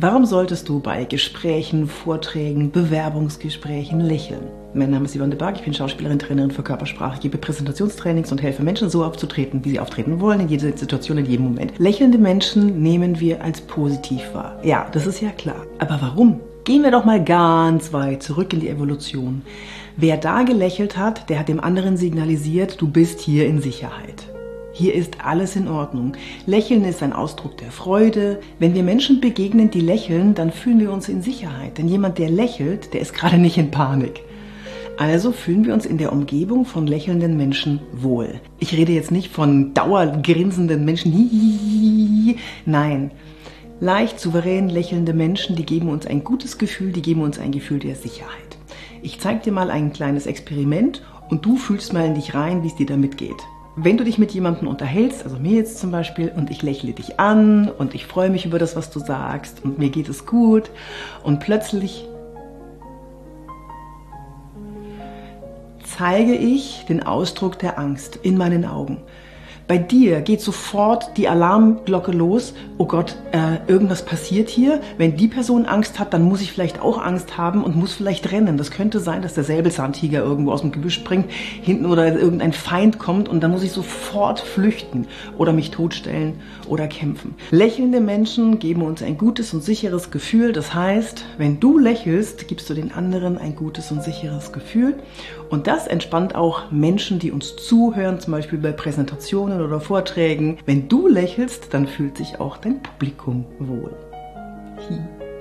Warum solltest du bei Gesprächen, Vorträgen, Bewerbungsgesprächen lächeln? Mein Name ist Yvonne de Barg, ich bin Schauspielerin, Trainerin für Körpersprache, gebe Präsentationstrainings und helfe Menschen so aufzutreten, wie sie auftreten wollen, in jeder Situation, in jedem Moment. Lächelnde Menschen nehmen wir als positiv wahr. Ja, das ist ja klar. Aber warum? Gehen wir doch mal ganz weit zurück in die Evolution. Wer da gelächelt hat, der hat dem anderen signalisiert, du bist hier in Sicherheit. Hier ist alles in Ordnung. Lächeln ist ein Ausdruck der Freude. Wenn wir Menschen begegnen, die lächeln, dann fühlen wir uns in Sicherheit. Denn jemand, der lächelt, der ist gerade nicht in Panik. Also fühlen wir uns in der Umgebung von lächelnden Menschen wohl. Ich rede jetzt nicht von dauergrinsenden Menschen. Nein. Leicht souverän lächelnde Menschen, die geben uns ein gutes Gefühl, die geben uns ein Gefühl der Sicherheit. Ich zeige dir mal ein kleines Experiment und du fühlst mal in dich rein, wie es dir damit geht wenn du dich mit jemandem unterhältst, also mir jetzt zum Beispiel, und ich lächle dich an und ich freue mich über das, was du sagst und mir geht es gut und plötzlich zeige ich den Ausdruck der Angst in meinen Augen. Bei dir geht sofort die Alarmglocke los. Oh Gott, äh, irgendwas passiert hier. Wenn die Person Angst hat, dann muss ich vielleicht auch Angst haben und muss vielleicht rennen. Das könnte sein, dass der Säbelzahntiger irgendwo aus dem Gebüsch springt, hinten oder irgendein Feind kommt und dann muss ich sofort flüchten oder mich totstellen oder kämpfen. Lächelnde Menschen geben uns ein gutes und sicheres Gefühl. Das heißt, wenn du lächelst, gibst du den anderen ein gutes und sicheres Gefühl. Und das entspannt auch Menschen, die uns zuhören, zum Beispiel bei Präsentationen Lesungen oder Vorträgen. Wenn du lächelst, dann fühlt sich auch dein Publikum wohl. Hi.